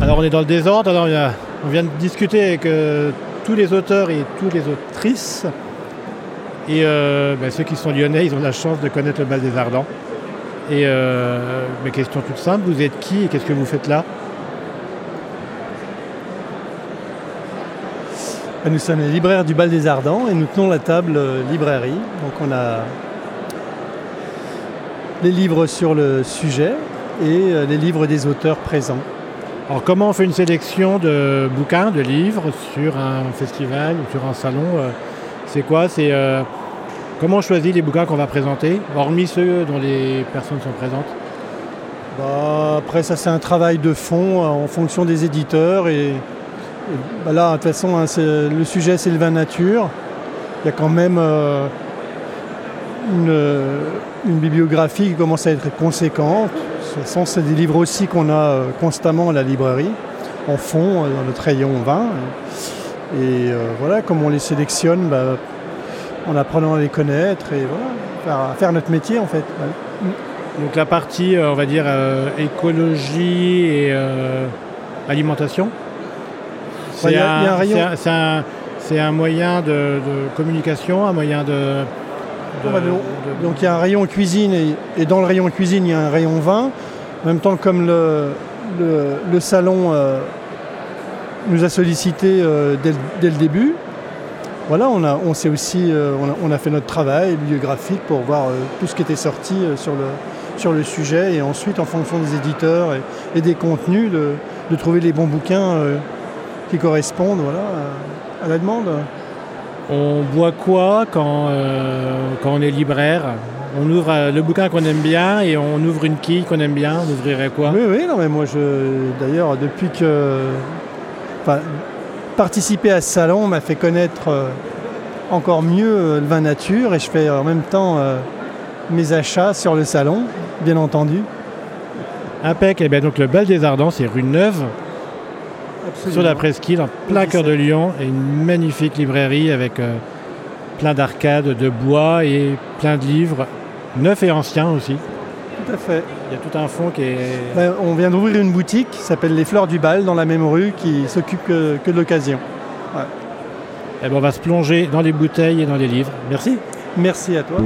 Alors on est dans le désordre, on vient de discuter avec euh, tous les auteurs et toutes les autrices. Et euh, ben, ceux qui sont lyonnais, ils ont la chance de connaître le bal des Ardents. Et euh, mes questions toutes simples, vous êtes qui et qu'est-ce que vous faites là? Nous sommes les libraires du Bal des Ardents et nous tenons la table librairie. Donc on a les livres sur le sujet et les livres des auteurs présents. Alors comment on fait une sélection de bouquins, de livres sur un festival ou sur un salon euh, C'est quoi C'est euh, comment on choisit les bouquins qu'on va présenter, hormis ceux dont les personnes sont présentes? Bah, après ça c'est un travail de fond euh, en fonction des éditeurs et, bah, là de toute façon hein, le sujet c'est le vin nature. Il y a quand même euh, une bibliographie qui commence à être conséquente. Ce sont c'est des livres aussi qu'on a euh, constamment à la librairie en fond euh, dans notre rayon vin. Et euh, voilà, comme on les sélectionne, bah, en apprenant à les connaître et voilà, à faire notre métier en fait. Ouais. Donc la partie, on va dire, euh, écologie et euh, alimentation Ouais, un rayon. c'est un- un, c'est un moyen de, de communication, un moyen de... de- Bon, de- donc- il y a un rayon cuisine et, et dans le rayon cuisine il y a un rayon vin. En même temps comme le, le, le salon euh, nous a sollicité euh, dès, le- dès le début, voilà, on a, on s'est aussi, euh, on, a, on a fait notre travail bibliographique pour voir tout ce qui était sorti sur, le, sur le sujet et ensuite en fonction des éditeurs et, et des contenus de, de trouver les bons bouquins qui correspondent voilà, à- à la demande. On boit quoi quand, euh, quand on est libraire? On ouvre euh, le bouquin qu'on aime bien et on ouvre une quille qu'on aime bien. On ouvrirait quoi? Oui, oui, non, mais moi, je, d'ailleurs, depuis que. Enfin, participer à ce salon m'a fait connaître euh, encore mieux euh, le vin nature et je fais en même temps mes achats sur le salon, bien entendu. Impec. Et bien donc le Bal des Ardents, c'est rue Neuve, sur la presqu'île, en plein cœur de Lyon, et une magnifique librairie avec euh, plein d'arcades, de bois et plein de livres, neufs et anciens aussi. Tout à fait. Il y a tout un fond qui est... Ben, on vient d'ouvrir une boutique qui s'appelle Les Fleurs du Bal dans la même rue qui s'occupe que, que de l'occasion. Eh ben, on va se plonger dans les bouteilles et dans les livres. Merci. Merci à toi.